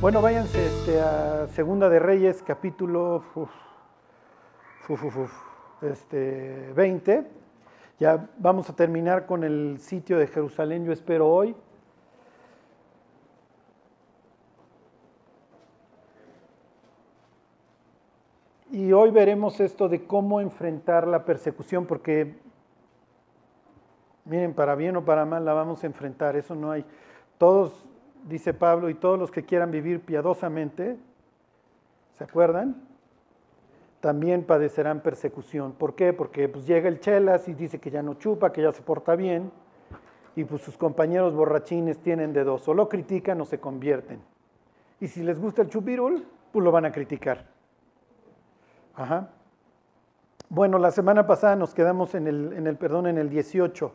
Bueno, váyanse este, a Segunda de Reyes, capítulo este, 20. Ya vamos a terminar con el sitio de Jerusalén, yo espero hoy. Y hoy veremos esto de cómo enfrentar la persecución, porque, miren, para bien o para mal la vamos a enfrentar, eso no hay. Todos, dice Pablo, y todos los que quieran vivir piadosamente, ¿se acuerdan? También padecerán persecución. ¿Por qué? Porque pues, llega el Chelas y dice que ya no chupa, que ya se porta bien, y pues sus compañeros borrachines tienen de dos, o lo critican o se convierten. Y si les gusta el chupirul, pues lo van a criticar. Ajá. Bueno, la semana pasada nos quedamos en el, en el, perdón, en el 18.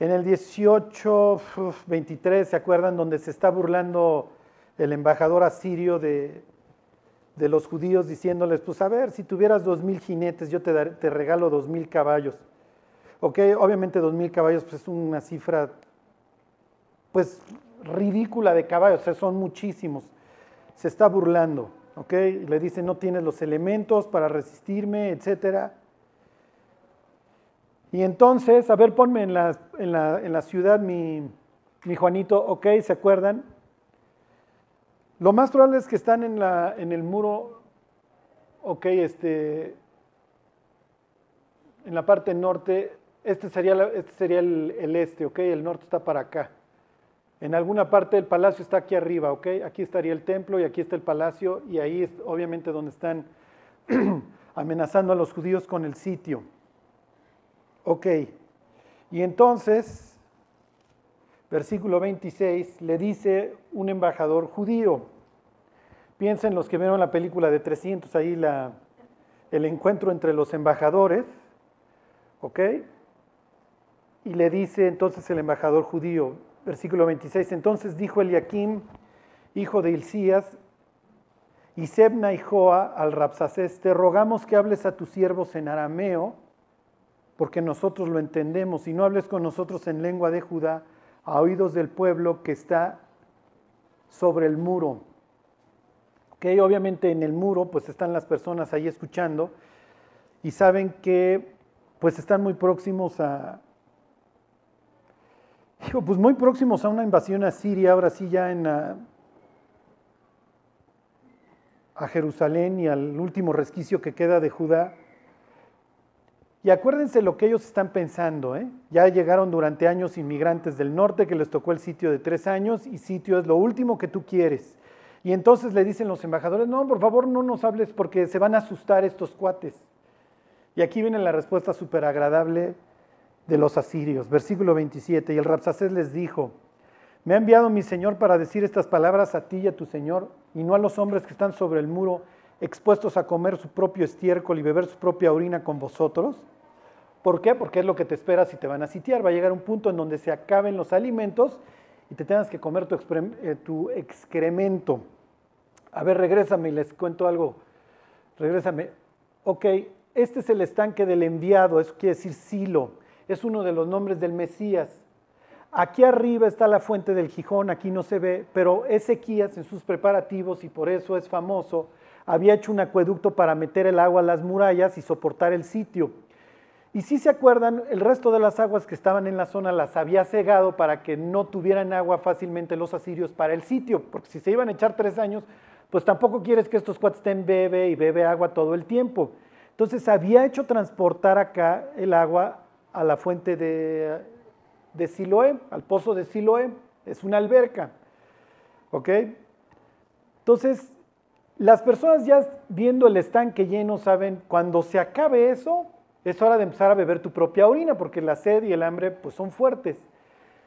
En el 18, 23, ¿se acuerdan? Donde se está burlando el embajador asirio de, los judíos diciéndoles, pues a ver, si tuvieras dos mil jinetes, yo te, daré, te regalo dos mil caballos. Ok, obviamente dos mil caballos pues, es una cifra, pues, ridícula de caballos, son muchísimos. Se está burlando. ¿ok? Le dice, no tienes los elementos para resistirme, etc. Y entonces, a ver, ponme en la, en la, en la ciudad mi, mi, Juanito, ¿ok? ¿Se acuerdan? Lo más probable es que están en, la, en el muro, ok, este, en la parte norte, este sería, este sería el, el este, ok, el norte está para acá. En alguna parte del palacio está aquí arriba, ¿ok? Aquí estaría el templo y aquí está el palacio y ahí es obviamente donde están amenazando a los judíos con el sitio. Ok. Y entonces, versículo 26, le dice un embajador judío. Piensen los que vieron la película de 300, ahí la, el encuentro entre los embajadores, ¿ok? Y le dice entonces el embajador judío, versículo 26. Entonces dijo Eliakim, hijo de Hilcías, y Sebna y Joa al Rapsacés, te rogamos que hables a tus siervos en arameo, porque nosotros lo entendemos, y no hables con nosotros en lengua de Judá, a oídos del pueblo que está sobre el muro. Que obviamente en el muro pues están las personas ahí escuchando y saben que pues están muy próximos a, pues muy próximos a una invasión a Siria, ahora sí ya en a Jerusalén y al último resquicio que queda de Judá. Y acuérdense lo que ellos están pensando. ¿eh? Ya llegaron durante años inmigrantes del norte que les tocó el sitio de tres años y sitio es lo último que tú quieres. Y entonces le dicen los embajadores, no, por favor no nos hables porque se van a asustar estos cuates. Y aquí viene la respuesta súper agradable de los asirios. Versículo 27, y el Rapsacés les dijo, me ha enviado mi Señor para decir estas palabras a ti y a tu Señor, y no a los hombres que están sobre el muro, expuestos a comer su propio estiércol y beber su propia orina con vosotros. ¿Por qué? Porque es lo que te espera si te van a sitiar. Va a llegar un punto en donde se acaben los alimentos y te tengas que comer tu, eh, tu excremento. A ver, regrésame y les cuento algo. Regrésame. Ok, este es el estanque del enviado, eso quiere decir silo es uno de los nombres del Mesías. Aquí arriba está la fuente del Gijón, aquí no se ve, pero Ezequías en sus preparativos, y por eso es famoso, había hecho un acueducto para meter el agua a las murallas y soportar el sitio. Y si se acuerdan, el resto de las aguas que estaban en la zona las había cegado para que no tuvieran agua fácilmente los asirios para el sitio, porque si se iban a echar tres años, pues tampoco quieres que estos cuates estén bebe y bebe agua todo el tiempo. Entonces había hecho transportar acá el agua a la fuente de, de Siloé, al pozo de Siloé, es una alberca. ¿Ok? Entonces, las personas ya viendo el estanque lleno saben, cuando se acabe eso, es hora de empezar a beber tu propia orina, porque la sed y el hambre pues, son fuertes.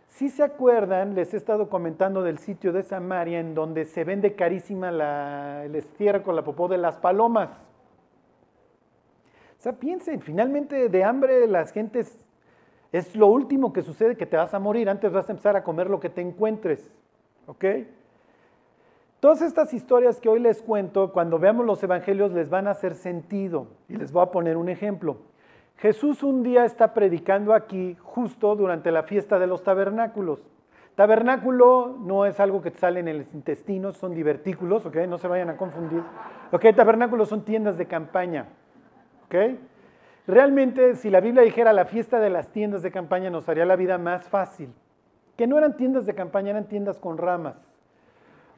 Si se acuerdan, les he estado comentando del sitio de Samaria en donde se vende carísima el estiércol, la popó de las palomas. O sea, piensen, finalmente de hambre las gentes es lo último que sucede que te vas a morir, antes vas a empezar a comer lo que te encuentres. ¿Ok? Todas estas historias que hoy les cuento, cuando veamos los evangelios, les van a hacer sentido. Y les voy a poner un ejemplo. Jesús un día está predicando aquí justo durante la fiesta de los tabernáculos. Tabernáculo no es algo que sale en el intestino, son divertículos, ¿ok? No se vayan a confundir. ¿Ok? Tabernáculos son tiendas de campaña, ¿ok? Realmente, si la Biblia dijera la fiesta de las tiendas de campaña, nos haría la vida más fácil. Que no eran tiendas de campaña, eran tiendas con ramas,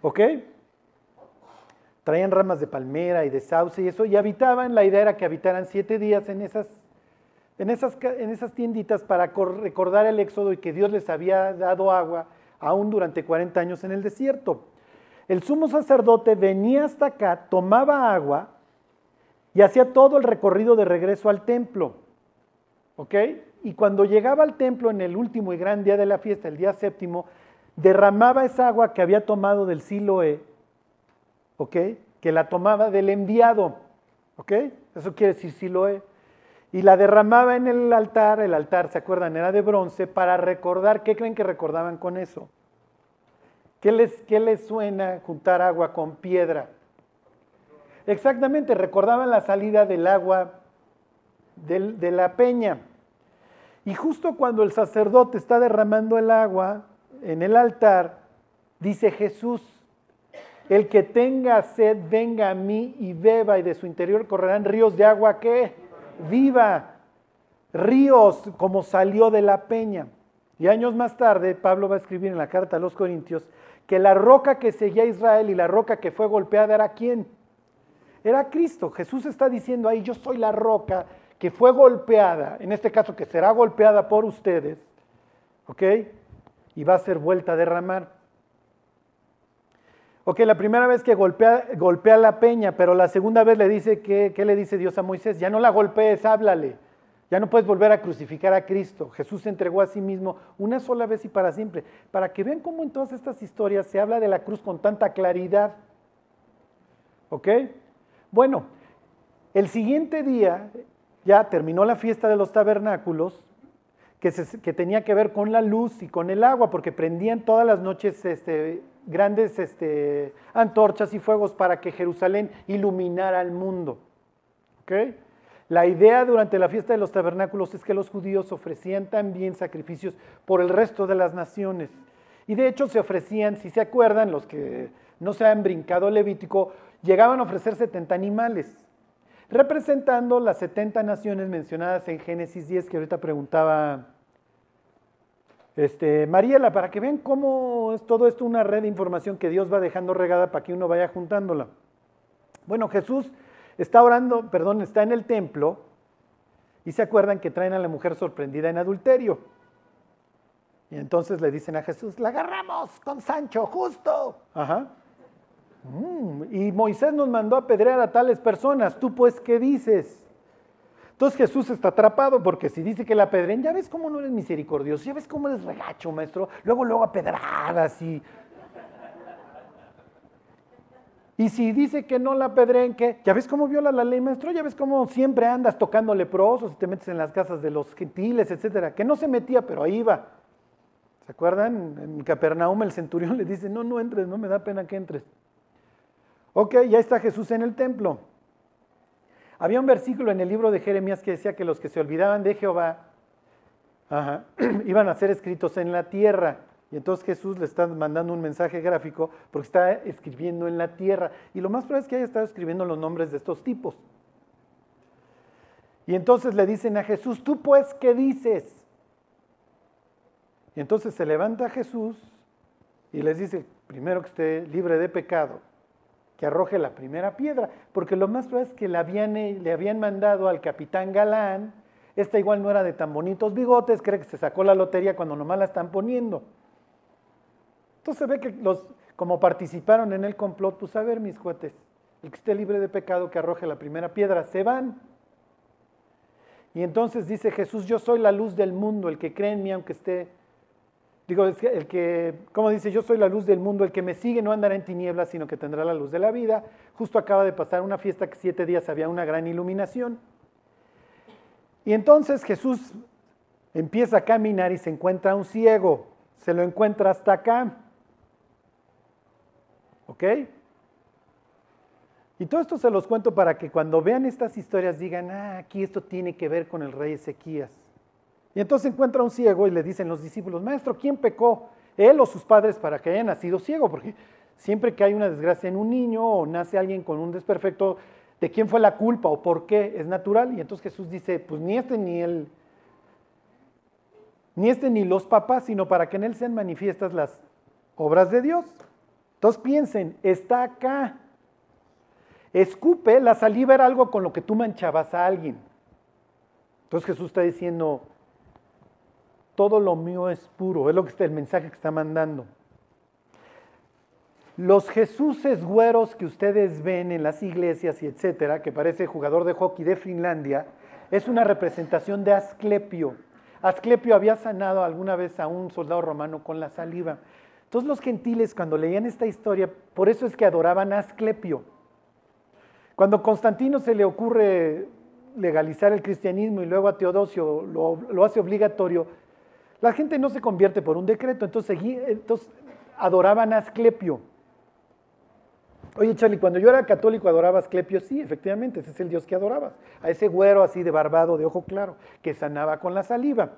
¿ok? Traían ramas de palmera y de sauce y eso, y habitaban, la idea era que habitaran siete días en esas en esas, en esas tienditas para recordar el éxodo y que Dios les había dado agua aún durante 40 años en el desierto. El sumo sacerdote venía hasta acá, tomaba agua y hacía todo el recorrido de regreso al templo. ¿Ok? Y cuando llegaba al templo en el último y gran día de la fiesta, el día séptimo, derramaba esa agua que había tomado del Siloé, ¿ok? Que la tomaba del enviado, ¿ok? Eso quiere decir Siloé y la derramaba en el altar, el altar, ¿se acuerdan? Era de bronce, para recordar, ¿qué creen que recordaban con eso? ¿Qué les, qué les suena juntar agua con piedra? Exactamente, recordaban la salida del agua de la peña. Y justo cuando el sacerdote está derramando el agua en el altar, dice Jesús, el que tenga sed, venga a mí y beba, y de su interior correrán ríos de agua que viva, ríos como salió de la peña. Y años más tarde, Pablo va a escribir en la carta a los Corintios que la roca que seguía a Israel y la roca que fue golpeada era quién? Era Cristo. Jesús está diciendo ahí, yo soy la roca que fue golpeada, en este caso que será golpeada por ustedes, ¿ok? Y va a ser vuelta a derramar. Ok, la primera vez que golpea, golpea la peña, pero la segunda vez le dice, que, ¿qué le dice Dios a Moisés? Ya no la golpees, háblale. Ya no puedes volver a crucificar a Cristo. Jesús se entregó a sí mismo una sola vez y para siempre. Para que vean cómo en todas estas historias se habla de la cruz con tanta claridad. ¿Ok? Bueno, el siguiente día ya terminó la fiesta de los tabernáculos, que, que tenía que ver con la luz y con el agua, porque prendían todas las noches este, grandes este, antorchas y fuegos para que Jerusalén iluminara al mundo. La idea durante la fiesta de los tabernáculos es que los judíos ofrecían también sacrificios por el resto de las naciones. Y de hecho se ofrecían, si se acuerdan, los que no se han brincado Levítico, llegaban a ofrecer 70 animales, representando las 70 naciones mencionadas en Génesis 10, que ahorita preguntaba este, Mariela, para que vean cómo es todo esto una red de información que Dios va dejando regada para que uno vaya juntándola. Bueno, Jesús está orando, perdón, está en el templo y se acuerdan que traen a la mujer sorprendida en adulterio. Y entonces le dicen a Jesús, la agarramos con Sancho, justo. Ajá. Mm, y Moisés nos mandó a apedrear a tales personas. ¿Tú pues qué dices? Entonces Jesús está atrapado porque si dice que la pedren, ya ves cómo no eres misericordioso, ya ves cómo eres regacho, maestro. Luego, luego a pedradas y... Y si dice que no la pedren, ¿qué? ¿Ya ves cómo viola la ley, maestro? ¿Ya ves cómo siempre andas tocando leprosos y te metes en las casas de los gentiles, etcétera? Que no se metía, pero ahí va. ¿Se acuerdan? En Capernaum el centurión le dice, no, no entres, no me da pena que entres. Ok, ya está Jesús en el templo. Había un versículo en el libro de Jeremías que decía que los que se olvidaban de Jehová iban a ser escritos en la tierra. Y entonces Jesús le está mandando un mensaje gráfico porque está escribiendo en la tierra. Y lo más probable es que haya estado escribiendo los nombres de estos tipos. Y entonces le dicen a Jesús, tú pues, ¿qué dices? Y entonces se levanta Jesús y les dice, primero que esté libre de pecado que arroje la primera piedra, porque lo más probable es que le habían, eh, le habían mandado al capitán Galán, esta igual no era de tan bonitos bigotes, cree que se sacó la lotería cuando nomás la están poniendo. Entonces se ve que los, como participaron en el complot, pues a ver mis cuates, el que esté libre de pecado que arroje la primera piedra, se van. Y entonces dice Jesús, yo soy la luz del mundo, el que cree en mí aunque esté Digo, el que, como dice, yo soy la luz del mundo, el que me sigue no andará en tinieblas, sino que tendrá la luz de la vida. Justo acaba de pasar una fiesta que siete días había una gran iluminación. Y entonces Jesús empieza a caminar y se encuentra un ciego. Se lo encuentra hasta acá. ¿Ok? Y todo esto se los cuento para que cuando vean estas historias digan, ah, aquí esto tiene que ver con el rey Ezequías. Y entonces encuentra a un ciego y le dicen los discípulos, maestro, ¿quién pecó? él o sus padres para que haya nacido ciego, porque siempre que hay una desgracia en un niño o nace alguien con un desperfecto, ¿de quién fue la culpa o por qué? Es natural. Y entonces Jesús dice, pues ni este ni él, ni este ni los papás, sino para que en él sean manifiestas las obras de Dios. Entonces piensen, está acá. Escupe, la saliva era algo con lo que tú manchabas a alguien. Entonces Jesús está diciendo, todo lo mío es puro, es lo que está el mensaje que está mandando. Los Jesuses güeros que ustedes ven en las iglesias y etcétera, que parece jugador de hockey de Finlandia, es una representación de Asclepio. Asclepio había sanado alguna vez a un soldado romano con la saliva. Entonces los gentiles cuando leían esta historia, por eso es que adoraban a Asclepio. Cuando Constantino se le ocurre legalizar el cristianismo y luego a Teodosio lo, hace obligatorio, la gente no se convierte por un decreto, entonces, entonces adoraban a Asclepio. Oye, Charlie, cuando yo era católico adoraba Asclepio, sí, efectivamente, ese es el Dios que adorabas, a ese güero así de barbado, de ojo claro, que sanaba con la saliva.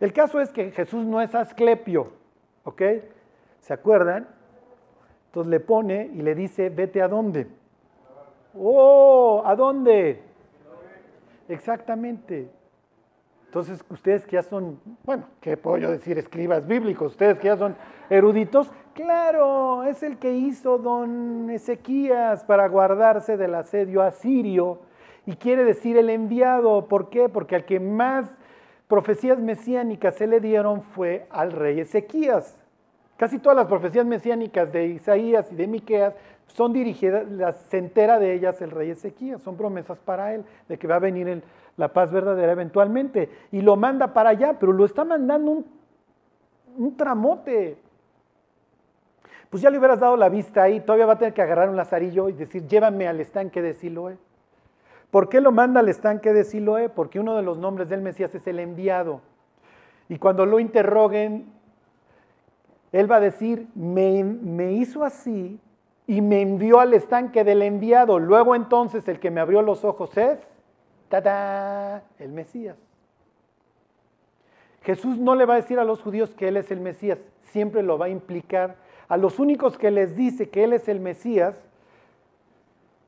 El caso es que Jesús no es Asclepio, ¿ok? ¿Se acuerdan? Entonces le pone y le dice, vete a dónde. Oh, ¿a dónde? Exactamente. Entonces, ustedes que ya son, bueno, ¿qué puedo yo decir? Escribas bíblicos, ustedes que ya son eruditos, claro, es el que hizo don Ezequías para guardarse del asedio asirio y quiere decir el enviado. ¿Por qué? Porque al que más profecías mesiánicas se le dieron fue al rey Ezequías. Casi todas las profecías mesiánicas de Isaías y de Miqueas son dirigidas, se entera de ellas el rey Ezequías, son promesas para él, de que va a venir la paz verdadera eventualmente. Y lo manda para allá, pero lo está mandando un, un tramote. Pues ya le hubieras dado la vista ahí, todavía va a tener que agarrar un lazarillo y decir, llévame al estanque de Siloé. ¿Por qué lo manda al estanque de Siloé? Porque uno de los nombres del Mesías es el enviado. Y cuando lo interroguen, él va a decir, me, me hizo así y me envió al estanque del enviado. Luego entonces el que me abrió los ojos es, ¡tada! El Mesías. Jesús no le va a decir a los judíos que Él es el Mesías, siempre lo va a implicar. A los únicos que les dice que Él es el Mesías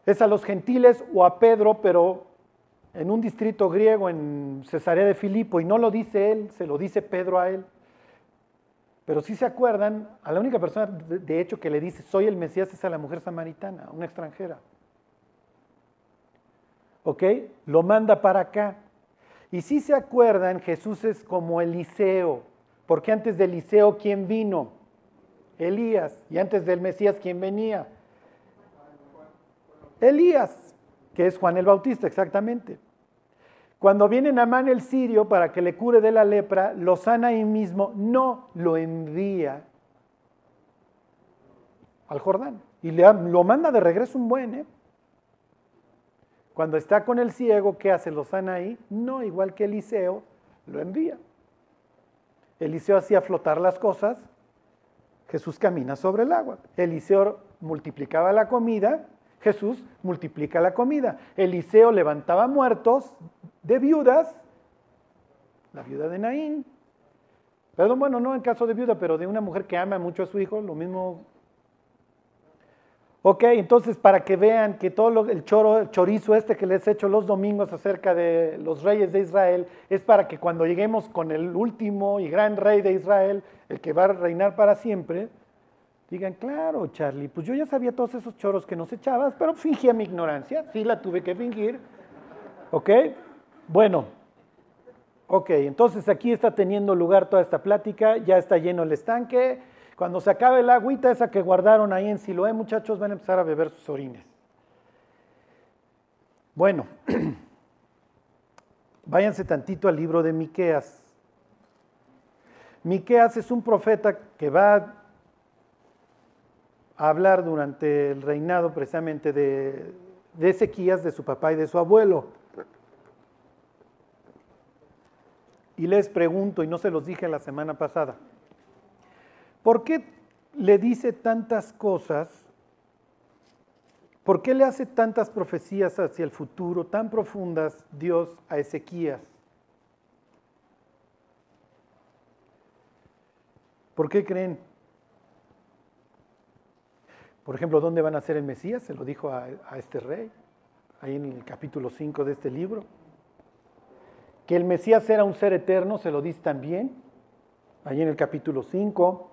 es a los gentiles o a Pedro, pero en un distrito griego en Cesarea de Filipo, y no lo dice Él, se lo dice Pedro a Él. Pero si se acuerdan, a la única persona de hecho que le dice soy el Mesías es a la mujer samaritana, una extranjera. ¿Ok? Lo manda para acá. Y si se acuerdan, Jesús es como Eliseo, porque antes de Eliseo, ¿quién vino? Elías. Y antes del Mesías, ¿quién venía? Elías, que es Juan el Bautista, exactamente. Cuando viene Namán el sirio para que le cure de la lepra, lo sana ahí mismo, no lo envía al Jordán. Y le, lo manda de regreso un buen, ¿eh? Cuando está con el ciego, ¿qué hace? Lo sana ahí. No, igual que Eliseo, lo envía. Eliseo hacía flotar las cosas, Jesús camina sobre el agua. Eliseo multiplicaba la comida, Jesús multiplica la comida. Eliseo levantaba muertos, de viudas, la viuda de Naín, perdón, bueno, no en caso de viuda, pero de una mujer que ama mucho a su hijo, lo mismo. Ok, entonces para que vean que todo el, choro, el chorizo este que les he hecho los domingos acerca de los reyes de Israel, es para que cuando lleguemos con el último y gran rey de Israel, el que va a reinar para siempre, digan, claro, Charlie, pues yo ya sabía todos esos choros que nos echabas, pero fingía mi ignorancia, sí la tuve que fingir, ¿ok? Bueno, ok, entonces aquí está teniendo lugar toda esta plática, ya está lleno el estanque. Cuando se acabe el agüita esa que guardaron ahí en Siloé, muchachos, van a empezar a beber sus orines. Bueno, váyanse tantito al libro de Miqueas. Miqueas es un profeta que va a hablar durante el reinado precisamente de, de Ezequías, de su papá y de su abuelo. Y les pregunto, y no se los dije la semana pasada, ¿por qué le dice tantas cosas? ¿Por qué le hace tantas profecías hacia el futuro tan profundas Dios a Ezequías? ¿Por qué creen? Por ejemplo, ¿dónde van a ser el Mesías? Se lo dijo a, a este rey, ahí en el capítulo 5 de este libro. Que el Mesías era un ser eterno, se lo dice también, ahí en el capítulo 5.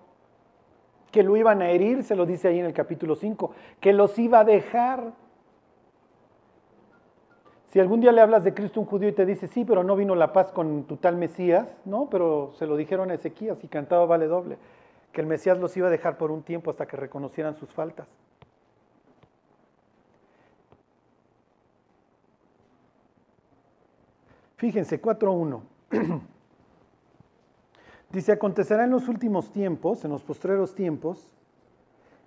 Que lo iban a herir, se lo dice ahí en el capítulo 5. Que los iba a dejar. Si algún día le hablas de Cristo un judío y te dice, sí, pero no vino la paz con tu tal Mesías, no, pero se lo dijeron a Ezequías y cantaba vale doble, que el Mesías los iba a dejar por un tiempo hasta que reconocieran sus faltas. Fíjense, 4.1. Dice, acontecerá en los últimos tiempos, en los postreros tiempos,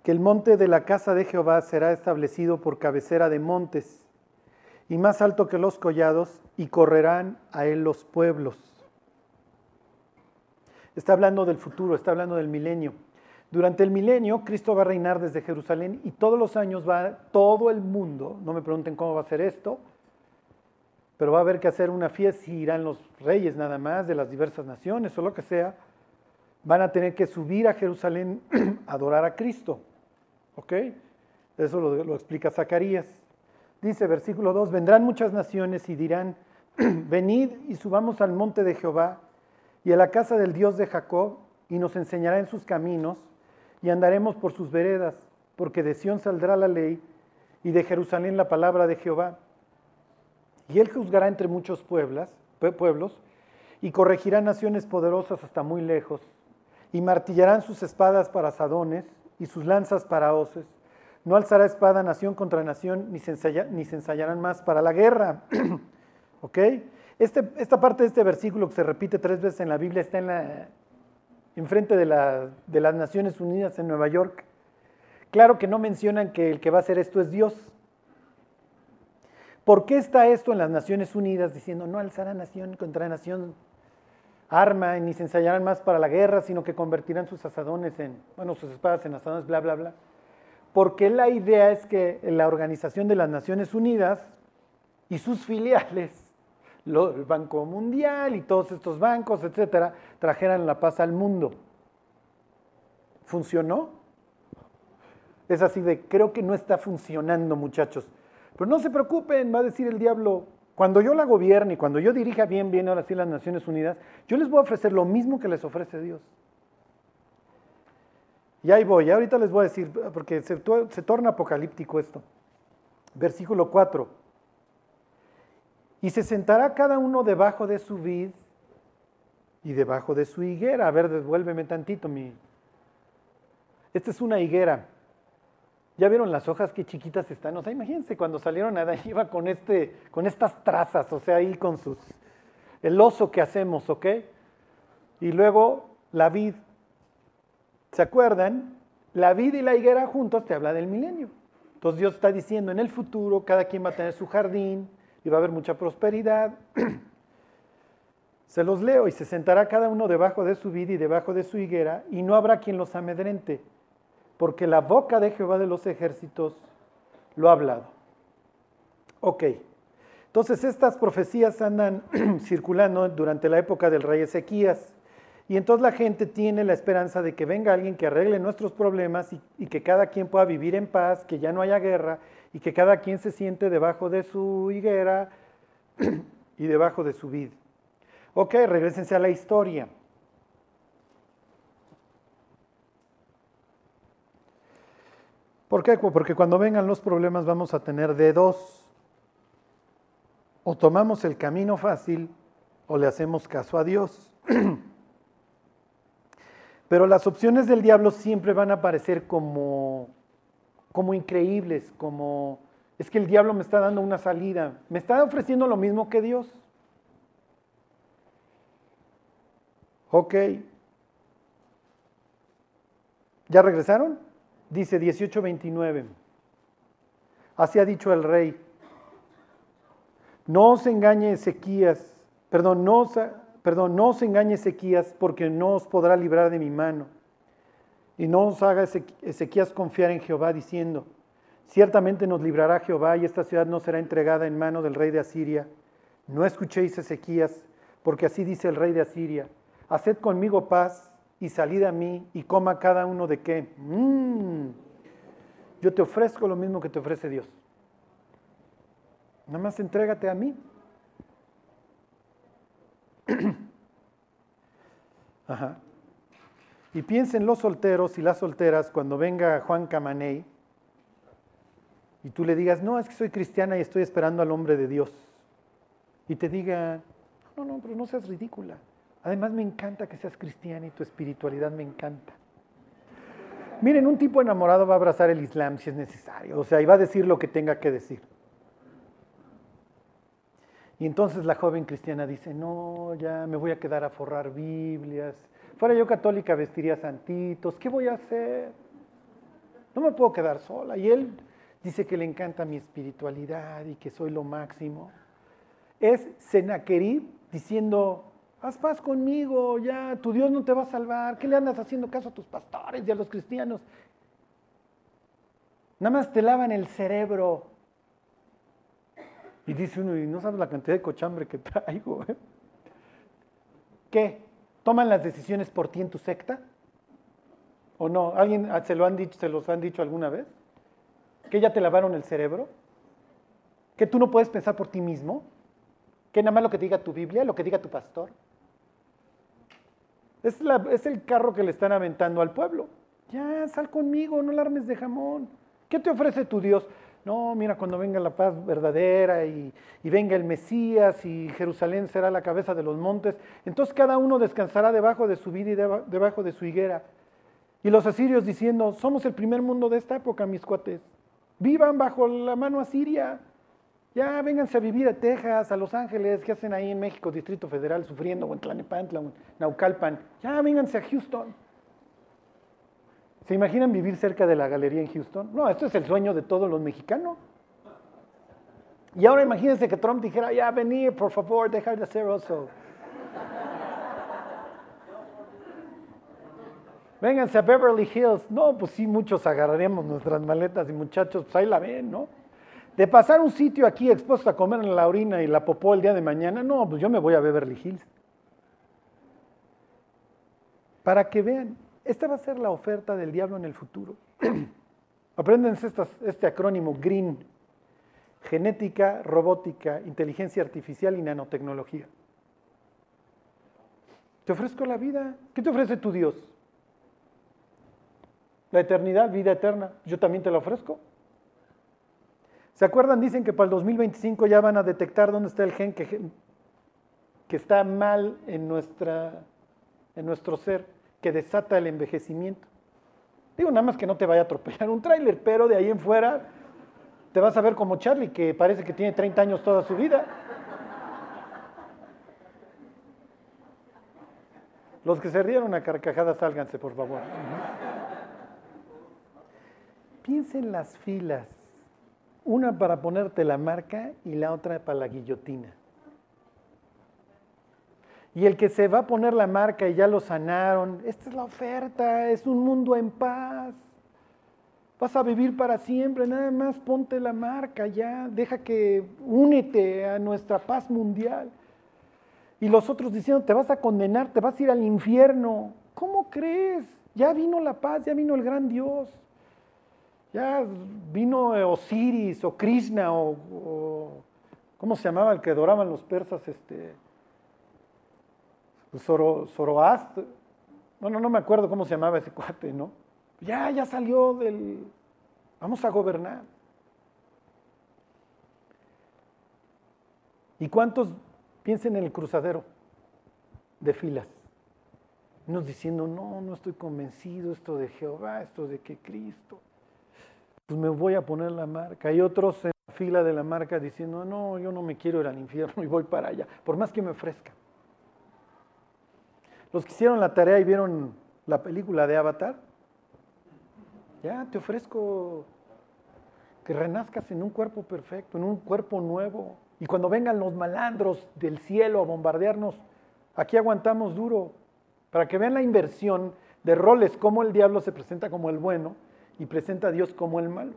que el monte de la casa de Jehová será establecido por cabecera de montes y más alto que los collados, y correrán a él los pueblos. Está hablando del futuro, está hablando del milenio. Durante el milenio, Cristo va a reinar desde Jerusalén y todos los años va todo el mundo, no me pregunten cómo va a ser esto, pero va a haber que hacer una fiesta y irán los reyes nada más de las diversas naciones o lo que sea, van a tener que subir a Jerusalén a adorar a Cristo. ¿Ok? Eso lo, lo explica Zacarías. Dice versículo 2, vendrán muchas naciones y dirán, venid y subamos al monte de Jehová y a la casa del Dios de Jacob y nos enseñará en sus caminos y andaremos por sus veredas, porque de Sión saldrá la ley y de Jerusalén la palabra de Jehová. Y él juzgará entre muchos pueblos y corregirá naciones poderosas hasta muy lejos, y martillarán sus espadas para sadones y sus lanzas para hoces. No alzará espada nación contra nación, ni se, ensayarán más para la guerra. ¿Ok? Este, esta parte de este versículo que se repite tres veces en la Biblia está en la, enfrente de, de las Naciones Unidas en Nueva York. Claro que no mencionan que el que va a hacer esto es Dios, ¿Por qué está esto en las Naciones Unidas diciendo no alzará nación contra nación arma, ni se ensayarán más para la guerra, sino que convertirán sus asadones en, bueno, sus espadas en asadones, bla, bla, bla? Porque la idea es que la Organización de las Naciones Unidas y sus filiales, el Banco Mundial y todos estos bancos, etcétera, trajeran la paz al mundo. ¿Funcionó? Es así de, creo que no está funcionando, muchachos. Pero no se preocupen, va a decir el diablo, cuando yo la gobierne y cuando yo dirija bien, bien ahora sí las Naciones Unidas, yo les voy a ofrecer lo mismo que les ofrece Dios. Y ahí voy, ahorita les voy a decir, porque se, se torna apocalíptico esto. Versículo 4. Y se sentará cada uno debajo de su vid y debajo de su higuera. A ver, devuélveme tantito mi... Esta es una higuera. ¿Ya vieron las hojas qué chiquitas están? O sea, imagínense cuando salieron Adán iba con, este, con estas trazas, o sea, ahí con sus... El oso que hacemos, ¿ok? Y luego la vid. ¿Se acuerdan? La vid y la higuera juntos te habla del milenio. Entonces Dios está diciendo, en el futuro cada quien va a tener su jardín y va a haber mucha prosperidad. se los leo y se sentará cada uno debajo de su vid y debajo de su higuera y no habrá quien los amedrente porque la boca de Jehová de los ejércitos lo ha hablado. Ok, entonces estas profecías andan circulando durante la época del rey Ezequías. Y entonces la gente tiene la esperanza de que venga alguien que arregle nuestros problemas y, que cada quien pueda vivir en paz, que ya no haya guerra y que cada quien se siente debajo de su higuera y debajo de su vid. Ok, regresense a la historia. ¿Por qué? Porque cuando vengan los problemas vamos a tener de dos. O tomamos el camino fácil o le hacemos caso a Dios. Pero las opciones del diablo siempre van a parecer como, como increíbles, como es que el diablo me está dando una salida, me está ofreciendo lo mismo que Dios. Ok. ¿Ya regresaron? Dice 18:29. Así ha dicho el rey. No os engañe Ezequías, perdón, no os, perdón, no os engañe Ezequías porque no os podrá librar de mi mano. Y no os haga Ezequías confiar en Jehová diciendo, ciertamente nos librará Jehová y esta ciudad no será entregada en mano del rey de Asiria. No escuchéis Ezequías, porque así dice el rey de Asiria, haced conmigo paz y salid a mí y coma cada uno de qué. Mm. Yo te ofrezco lo mismo que te ofrece Dios. Nada más entrégate a mí. Ajá. Y piensen los solteros y las solteras cuando venga Juan Camaney y tú le digas, no, es que soy cristiana y estoy esperando al hombre de Dios. Y te diga, no, no, pero no seas ridícula. Además me encanta que seas cristiana y tu espiritualidad me encanta. Miren, un tipo enamorado va a abrazar el Islam si es necesario, o sea, y va a decir lo que tenga que decir. Y entonces la joven cristiana dice, no, ya me voy a quedar a forrar Biblias. Fuera yo católica vestiría santitos, ¿qué voy a hacer? No me puedo quedar sola. Y él dice que le encanta mi espiritualidad y que soy lo máximo. Es Senaquerib diciendo, haz paz conmigo, ya, tu Dios no te va a salvar, ¿qué le andas haciendo caso a tus pastores y a los cristianos? Nada más te lavan el cerebro. Y dice uno, y no sabes la cantidad de cochambre que traigo. ¿eh? ¿Qué? ¿Toman las decisiones por ti en tu secta? ¿O no? ¿Alguien se lo han dicho, se los han dicho alguna vez? ¿Que ya te lavaron el cerebro? ¿Que tú no puedes pensar por ti mismo? ¿Que nada más lo que diga tu Biblia, lo que diga tu pastor? Es, el carro que le están aventando al pueblo. Ya, sal conmigo, no alarmes de jamón. ¿Qué te ofrece tu Dios? No, mira, cuando venga la paz verdadera y, venga el Mesías y Jerusalén será la cabeza de los montes, entonces cada uno descansará debajo de su vida y debajo de su higuera. Y los asirios diciendo, somos el primer mundo de esta época, mis cuates. Vivan bajo la mano asiria. Ya vénganse a vivir a Texas, a Los Ángeles, ¿qué hacen ahí en México, Distrito Federal, sufriendo, o en Tlanepantla, o en Naucalpan? Ya vénganse a Houston. ¿Se imaginan vivir cerca de la galería en Houston? No, esto es el sueño de todos los mexicanos. Y ahora imagínense que Trump dijera, ya venir, por favor, dejar de hacer eso. Vénganse a Beverly Hills. No, pues sí, muchos agarraríamos nuestras maletas y muchachos, pues ahí la ven, ¿no? De pasar un sitio aquí expuesto a comer la orina y la popó el día de mañana, no, pues yo me voy a Beverly Hills. Para que vean, esta va a ser la oferta del diablo en el futuro. Apréndense este acrónimo GREEN, genética, robótica, inteligencia artificial y nanotecnología. Te ofrezco la vida. ¿Qué te ofrece tu Dios? La eternidad, vida eterna. Yo también te la ofrezco. ¿Se acuerdan? Dicen que para el 2025 ya van a detectar dónde está el gen que, que está mal en, nuestra, en nuestro ser que desata el envejecimiento. Digo, nada más que no te vaya a atropellar un tráiler, pero de ahí en fuera te vas a ver como Charlie, que parece que tiene 30 años toda su vida. Los que se rieron a carcajadas, sálganse, por favor. Piensen las filas, una para ponerte la marca y la otra para la guillotina. Y el que se va a poner la marca y ya lo sanaron, esta es la oferta, es un mundo en paz. Vas a vivir para siempre, nada más ponte la marca ya, deja que únete a nuestra paz mundial. Y los otros diciendo, te vas a condenar, te vas a ir al infierno. ¿Cómo crees? Ya vino la paz, ya vino el gran Dios. Ya vino Osiris o Krishna o, ¿cómo se llamaba el que adoraban los persas? Este, Zoro, Zoroastro, bueno, no me acuerdo cómo se llamaba ese cuate, ¿no? Ya, ya salió del, vamos a gobernar. ¿Y cuántos piensen en el cruzadero de filas? Unos diciendo, no, no estoy convencido, esto de Jehová, esto de que Cristo. Pues me voy a poner la marca. Hay otros en la fila de la marca diciendo, no, yo no me quiero ir al infierno y voy para allá, por más que me ofrezca. Los que hicieron la tarea y vieron la película de Avatar, ya te ofrezco que renazcas en un cuerpo perfecto, en un cuerpo nuevo. Y cuando vengan los malandros del cielo a bombardearnos, aquí aguantamos duro, para que vean la inversión de roles, cómo el diablo se presenta como el bueno y presenta a Dios como el malo.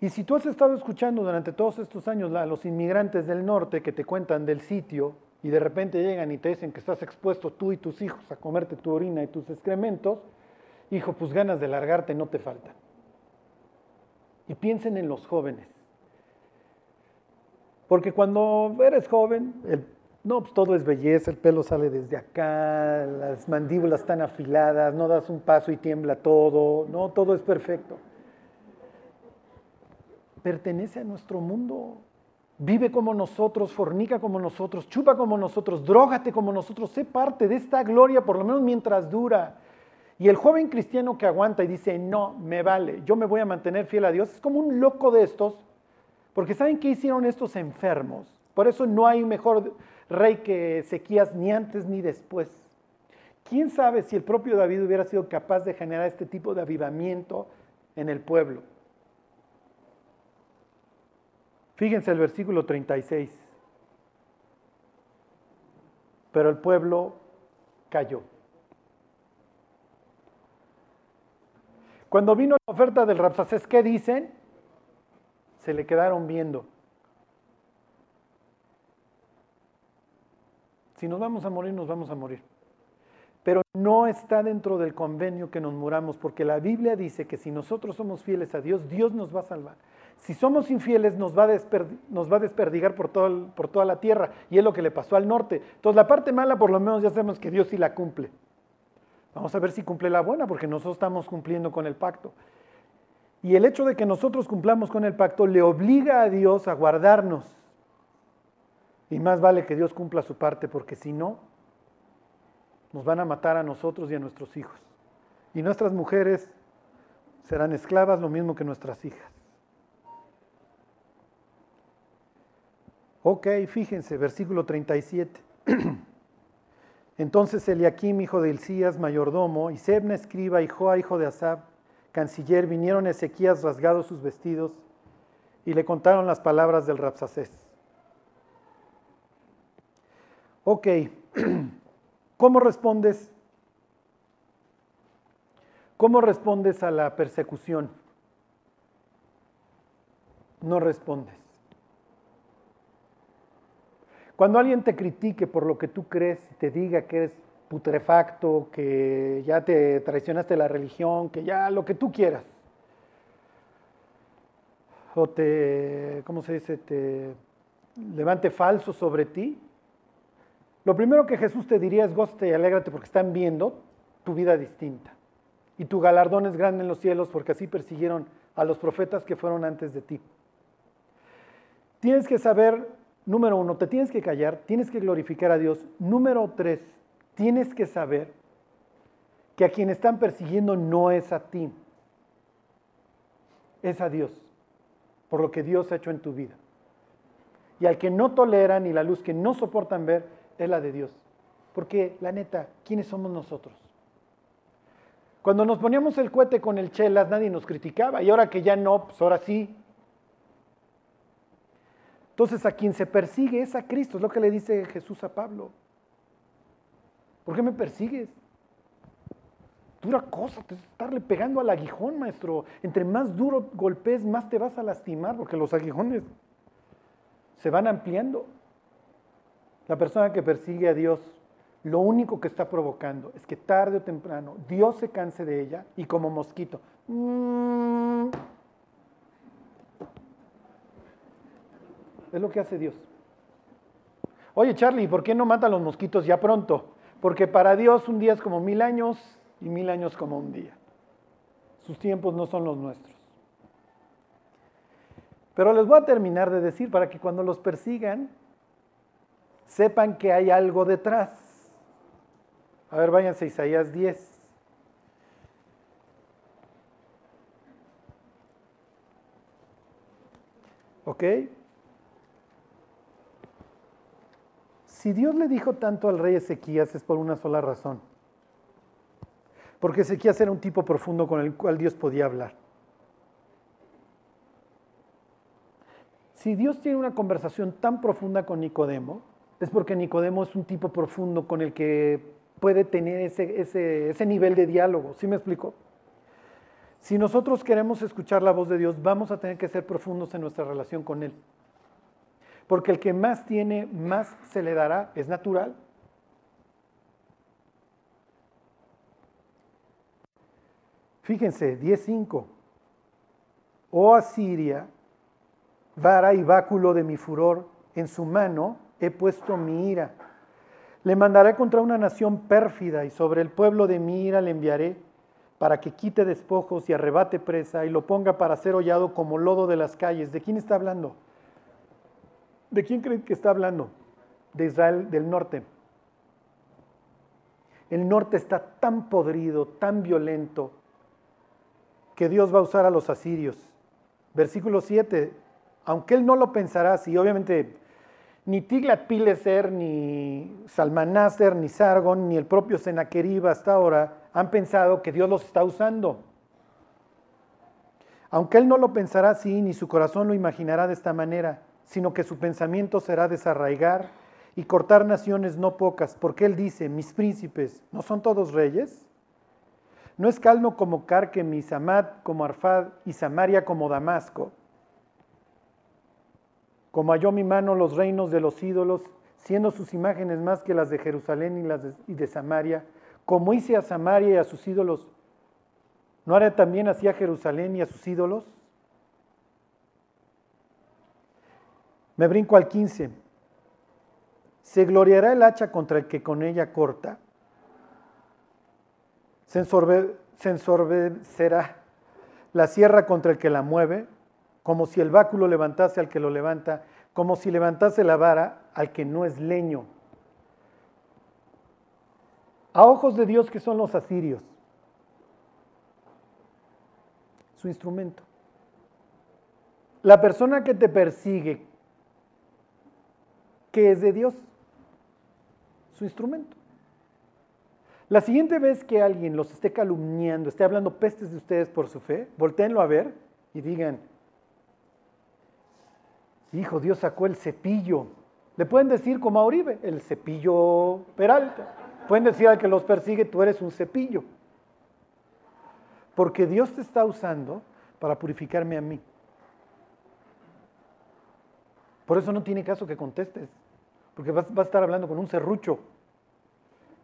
Y si tú has estado escuchando durante todos estos años a los inmigrantes del norte que te cuentan del sitio y de repente llegan y te dicen que estás expuesto tú y tus hijos a comerte tu orina y tus excrementos, hijo, pues ganas de largarte no te faltan. Y piensen en los jóvenes. Porque cuando eres joven, no, pues todo es belleza, el pelo sale desde acá, las mandíbulas están afiladas, no das un paso y tiembla todo, no, todo es perfecto. Pertenece a nuestro mundo. Vive como nosotros, fornica como nosotros, chupa como nosotros, drógate como nosotros, sé parte de esta gloria, por lo menos mientras dura. Y el joven cristiano que aguanta y dice, no, me vale, yo me voy a mantener fiel a Dios, es como un loco de estos, porque ¿saben qué hicieron estos enfermos? Por eso no hay mejor rey que Ezequías ni antes ni después. ¿Quién sabe si el propio David hubiera sido capaz de generar este tipo de avivamiento en el pueblo? Fíjense el versículo 36. Pero el pueblo cayó. Cuando vino la oferta del Rapsacés, ¿qué dicen? Se le quedaron viendo. Si nos vamos a morir, nos vamos a morir. Pero no está dentro del convenio que nos muramos, porque la Biblia dice que si nosotros somos fieles a Dios, Dios nos va a salvar. Si somos infieles, nos va a, nos desperdigar por toda la tierra. Y es lo que le pasó al norte. Entonces, la parte mala, por lo menos ya sabemos que Dios sí la cumple. Vamos a ver si cumple la buena, porque nosotros estamos cumpliendo con el pacto. Y el hecho de que nosotros cumplamos con el pacto le obliga a Dios a guardarnos. Y más vale que Dios cumpla su parte, porque si no, nos van a matar a nosotros y a nuestros hijos. Y nuestras mujeres serán esclavas lo mismo que nuestras hijas. Ok, fíjense, versículo 37. Entonces Eliakim, hijo de Hilcías, mayordomo, y Sebna, escriba, y Joa, hijo de Asab, canciller, vinieron a Ezequías rasgados sus vestidos y le contaron las palabras del Rapsacés. Ok, ¿cómo respondes? ¿Cómo respondes a la persecución? No respondes. Cuando alguien te critique por lo que tú crees y te diga que eres putrefacto, que ya te traicionaste la religión, que ya lo que tú quieras, o te, ¿cómo se dice?, te levante falso sobre ti, lo primero que Jesús te diría es gózate y alégrate porque están viendo tu vida distinta. Y tu galardón es grande en los cielos porque así persiguieron a los profetas que fueron antes de ti. Tienes que saber Número uno, te tienes que callar, tienes que glorificar a Dios. Número tres, tienes que saber que a quien están persiguiendo no es a ti, es a Dios, por lo que Dios ha hecho en tu vida. Y al que no toleran y la luz que no soportan ver es la de Dios. Porque la neta, ¿quiénes somos nosotros? Cuando nos poníamos el cohete con el chelas, nadie nos criticaba. Y ahora que ya no, pues ahora sí, entonces a quien se persigue es a Cristo, es lo que le dice Jesús a Pablo. ¿Por qué me persigues? Dura cosa, estarle pegando al aguijón, maestro. Entre más duro golpes, más te vas a lastimar, porque los aguijones se van ampliando. La persona que persigue a Dios, lo único que está provocando es que tarde o temprano Dios se canse de ella y como mosquito, mmm, Es lo que hace Dios. Oye, Charlie, ¿por qué no matan los mosquitos ya pronto? Porque para Dios un día es como mil años y mil años como un día. Sus tiempos no son los nuestros. Pero les voy a terminar de decir para que cuando los persigan, sepan que hay algo detrás. A ver, váyanse a Isaías 10. ¿Ok? Si Dios le dijo tanto al rey Ezequías es por una sola razón. Porque Ezequías era un tipo profundo con el cual Dios podía hablar. Si Dios tiene una conversación tan profunda con Nicodemo, es porque Nicodemo es un tipo profundo con el que puede tener ese, ese nivel de diálogo. ¿Sí me explico? Si nosotros queremos escuchar la voz de Dios, vamos a tener que ser profundos en nuestra relación con Él porque el que más tiene, más se le dará, es natural. Fíjense, 10.5. Oh Asiria, vara y báculo de mi furor, en su mano he puesto mi ira. Le mandaré contra una nación pérfida y sobre el pueblo de mi ira le enviaré para que quite despojos y arrebate presa y lo ponga para ser hollado como lodo de las calles. ¿De quién está hablando? ¿De quién creen que está hablando? De Israel del norte. El norte está tan podrido, tan violento, que Dios va a usar a los asirios. Versículo 7, aunque él no lo pensará así, obviamente ni Tiglat-Pileser, ni Salmanaser, ni Sargon, ni el propio Sennacherib hasta ahora han pensado que Dios los está usando. Aunque él no lo pensará así, ni su corazón lo imaginará de esta manera, sino que su pensamiento será desarraigar y cortar naciones no pocas, porque él dice, mis príncipes, ¿no son todos reyes? No es calmo como Carquemis, Samad como Arfad y Samaria como Damasco. Como halló mi mano los reinos de los ídolos, siendo sus imágenes más que las de Jerusalén y las de, Samaria, como hice a Samaria y a sus ídolos, ¿no haré también así a Jerusalén y a sus ídolos? Me brinco al 15. Se gloriará el hacha contra el que con ella corta. Se, ensorbecerá la sierra contra el que la mueve, como si el báculo levantase al que lo levanta, como si levantase la vara al que no es leño. A ojos de Dios que son los asirios, su instrumento. La persona que te persigue, que es de Dios, su instrumento. La siguiente vez que alguien los esté calumniando, esté hablando pestes de ustedes por su fe, volteenlo a ver y digan, hijo, Dios sacó el cepillo. Le pueden decir como a Oribe, el cepillo Peralta. Pueden decir al que los persigue, tú eres un cepillo. Porque Dios te está usando para purificarme a mí. Por eso no tiene caso que contestes, porque vas, a estar hablando con un serrucho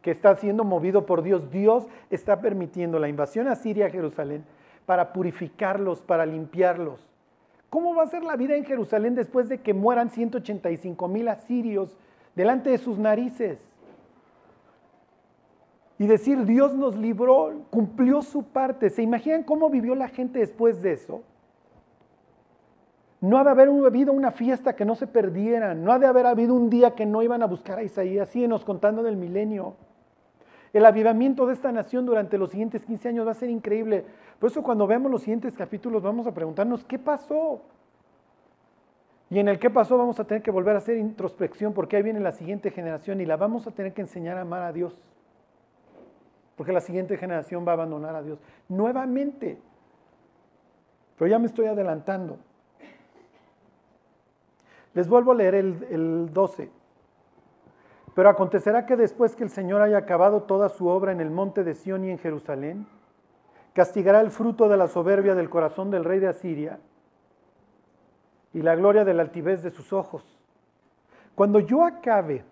que está siendo movido por Dios. Dios está permitiendo la invasión a Siria, a Jerusalén, para purificarlos, para limpiarlos. ¿Cómo va a ser la vida en Jerusalén después de que mueran 185 mil asirios delante de sus narices? y decir, Dios nos libró, cumplió su parte. ¿Se imaginan cómo vivió la gente después de eso? No ha de haber habido una fiesta que no se perdieran, no ha de haber habido un día que no iban a buscar a Isaías, síguenos contando del milenio. El avivamiento de esta nación durante los siguientes 15 años va a ser increíble. Por eso cuando veamos los siguientes capítulos vamos a preguntarnos, ¿qué pasó? Y en el qué pasó vamos a tener que volver a hacer introspección porque ahí viene la siguiente generación y la vamos a tener que enseñar a amar a Dios porque la siguiente generación va a abandonar a Dios nuevamente. Pero ya me estoy adelantando. Les vuelvo a leer el, 12. Pero acontecerá que después que el Señor haya acabado toda su obra en el monte de Sión y en Jerusalén, castigará el fruto de la soberbia del corazón del rey de Asiria y la gloria de la altivez de sus ojos. Cuando yo acabe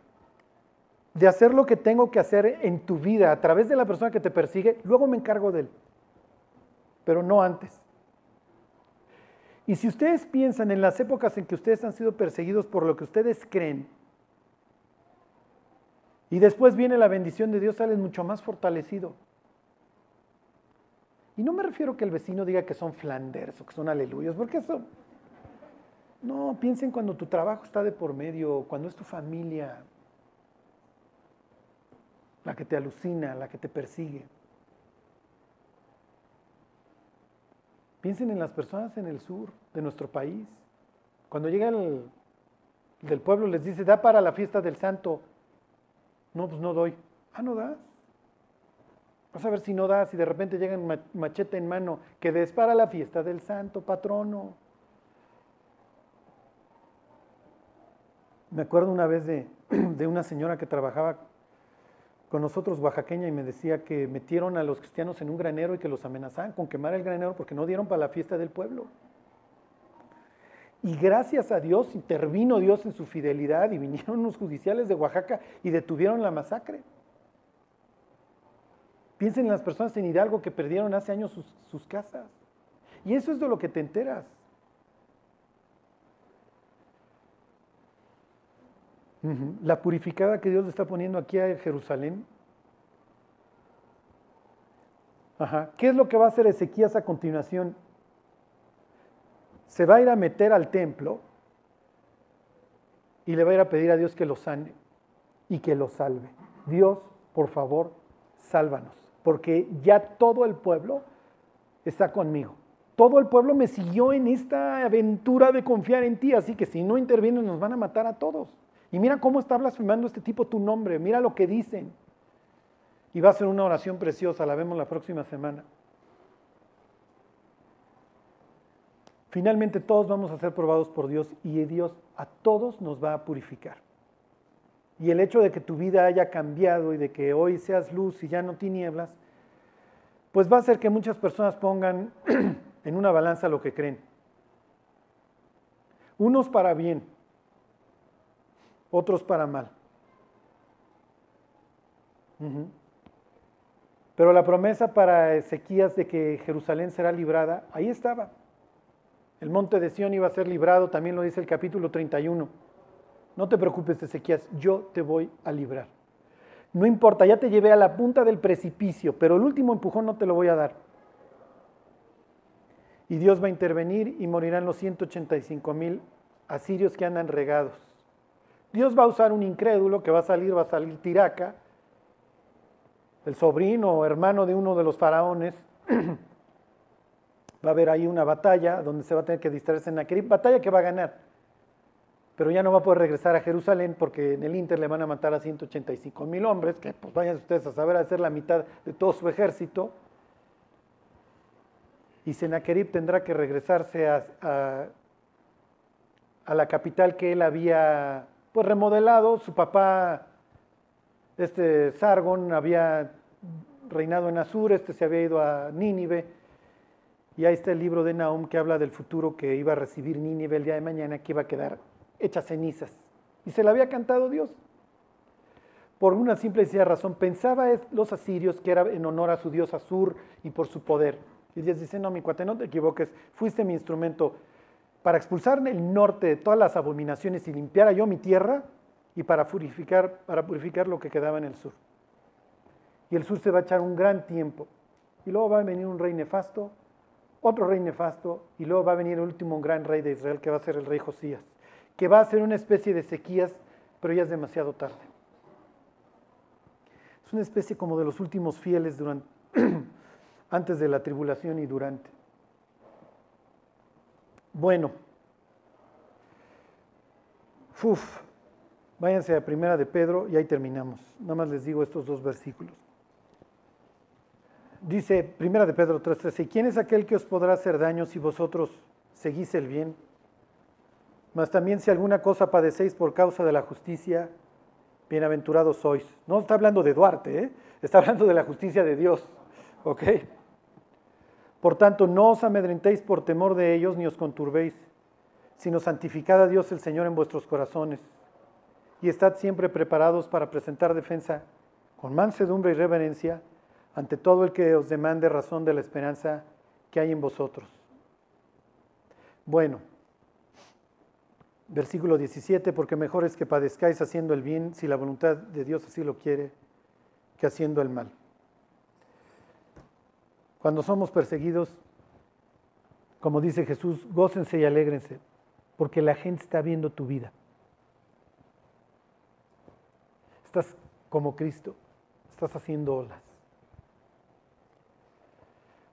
de hacer lo que tengo que hacer en tu vida a través de la persona que te persigue, luego me encargo de él, pero no antes. Y si ustedes piensan en las épocas en que ustedes han sido perseguidos por lo que ustedes creen, y después viene la bendición de Dios, sales mucho más fortalecido. Y no me refiero que el vecino diga que son flanders o que son aleluyas, porque eso... No, piensen cuando tu trabajo está de por medio, cuando es tu familia, la que te alucina, la que te persigue. Piensen en las personas en el sur de nuestro país. Cuando llega el del pueblo les dice, da para la fiesta del santo. No, pues no doy. Ah, no das. Vas a ver si no das y de repente llegan machete en mano, que des para la fiesta del santo patrono. Me acuerdo una vez de, de una señora que trabajaba con nosotros oaxaqueña y me decía que metieron a los cristianos en un granero y que los amenazaban con quemar el granero porque no dieron para la fiesta del pueblo. Y gracias a Dios intervino Dios en su fidelidad y vinieron los judiciales de Oaxaca y detuvieron la masacre. Piensen en las personas en Hidalgo que perdieron hace años sus, sus casas. Y eso es de lo que te enteras. La purificada que Dios le está poniendo aquí a Jerusalén. Ajá. ¿Qué es lo que va a hacer Ezequías a continuación? Se va a ir a meter al templo y le va a ir a pedir a Dios que lo sane y que lo salve. Dios, por favor, sálvanos, porque ya todo el pueblo está conmigo. Todo el pueblo me siguió en esta aventura de confiar en ti, así que si no intervienes nos van a matar a todos. Y mira cómo está blasfemando este tipo tu nombre, mira lo que dicen. Y va a ser una oración preciosa, la vemos la próxima semana. Finalmente todos vamos a ser probados por Dios y Dios a todos nos va a purificar. Y el hecho de que tu vida haya cambiado y de que hoy seas luz y ya no tinieblas, pues va a hacer que muchas personas pongan en una balanza lo que creen. Unos para bien, otros para mal. Pero la promesa para Ezequías de que Jerusalén será librada, ahí estaba. El monte de Sión iba a ser librado, también lo dice el capítulo 31. No te preocupes, Ezequías, yo te voy a librar. No importa, ya te llevé a la punta del precipicio, pero el último empujón no te lo voy a dar. Y Dios va a intervenir y morirán los 185 mil asirios que andan regados. Dios va a usar un incrédulo que va a salir, va a salir Tiraca, el sobrino o hermano de uno de los faraones, va a haber ahí una batalla donde se va a tener que distraerse en Nakerib, batalla que va a ganar. Pero ya no va a poder regresar a Jerusalén porque en el Inter le van a matar a 185 mil hombres, que pues vayan ustedes a saber, a ser la mitad de todo su ejército. Y Sennacherib tendrá que regresarse a, a, la capital que él había pues, remodelado. Su papá, este Sargon, había reinado en Asur, este se había ido a Nínive y ahí está el libro de Nahum que habla del futuro que iba a recibir Nínive el día de mañana, que iba a quedar hecha cenizas. Y se la había cantado Dios. Por una simple y sencilla razón, pensaba los asirios que era en honor a su dios Asur y por su poder. Y Dios dice, no, mi cuate, no te equivoques, fuiste mi instrumento para expulsar el norte de todas las abominaciones y limpiar yo mi tierra y para purificar, para purificar lo que quedaba en el sur. Y el sur se va a echar un gran tiempo. Y luego va a venir un rey nefasto otro rey nefasto y luego va a venir el último gran rey de Israel que va a ser el rey Josías, que va a ser una especie de sequías, pero ya es demasiado tarde. Es una especie como de los últimos fieles durante, antes de la tribulación y durante. Bueno, uf, váyanse a Primera de Pedro y ahí terminamos. Nada más les digo estos dos versículos dice Primera de Pedro 3:13, ¿quién es aquel que os podrá hacer daño si vosotros seguís el bien? Mas también si alguna cosa padecéis por causa de la justicia, bienaventurados sois. No está hablando de Duarte, ¿eh? está hablando de la justicia de Dios. ¿Ok? Por tanto, no os amedrentéis por temor de ellos ni os conturbéis, sino santificad a Dios el Señor en vuestros corazones y estad siempre preparados para presentar defensa con mansedumbre y reverencia ante todo el que os demande razón de la esperanza que hay en vosotros. Bueno, versículo 17, porque mejor es que padezcáis haciendo el bien, si la voluntad de Dios así lo quiere, que haciendo el mal. Cuando somos perseguidos, como dice Jesús, gócense y alégrense, porque la gente está viendo tu vida. Estás como Cristo, estás haciendo olas.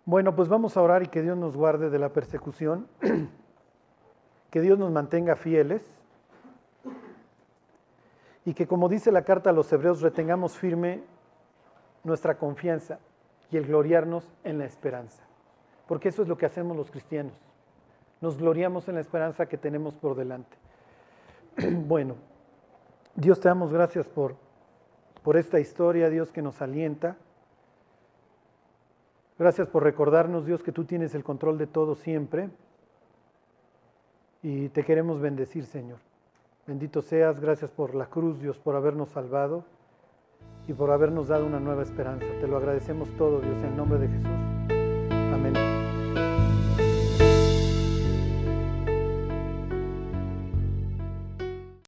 Bueno, pues vamos a orar y que Dios nos guarde de la persecución, que Dios nos mantenga fieles y que como dice la carta a los hebreos retengamos firme nuestra confianza y el gloriarnos en la esperanza, porque eso es lo que hacemos los cristianos, nos gloriamos en la esperanza que tenemos por delante. Bueno, Dios te damos gracias por, por esta historia, Dios que nos alienta. Gracias por recordarnos, Dios, que tú tienes el control de todo siempre. Y te queremos bendecir, Señor. Bendito seas, gracias por la cruz, Dios, por habernos salvado. y por habernos dado una nueva esperanza. Te lo agradecemos todo, Dios, en el nombre de Jesús.